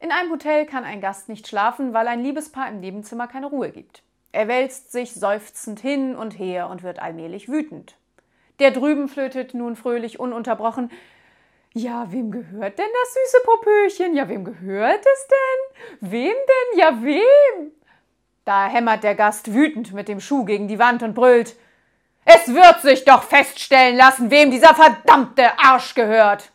In einem Hotel kann ein Gast nicht schlafen, weil ein Liebespaar im Nebenzimmer keine Ruhe gibt. Er wälzt sich seufzend hin und her und wird allmählich wütend. Der drüben flötet nun fröhlich ununterbrochen. Ja, wem gehört denn das süße Popöchen? Ja, wem gehört es denn? Wem denn? Ja, wem? Da hämmert der Gast wütend mit dem Schuh gegen die Wand und brüllt. Es wird sich doch feststellen lassen, wem dieser verdammte Arsch gehört.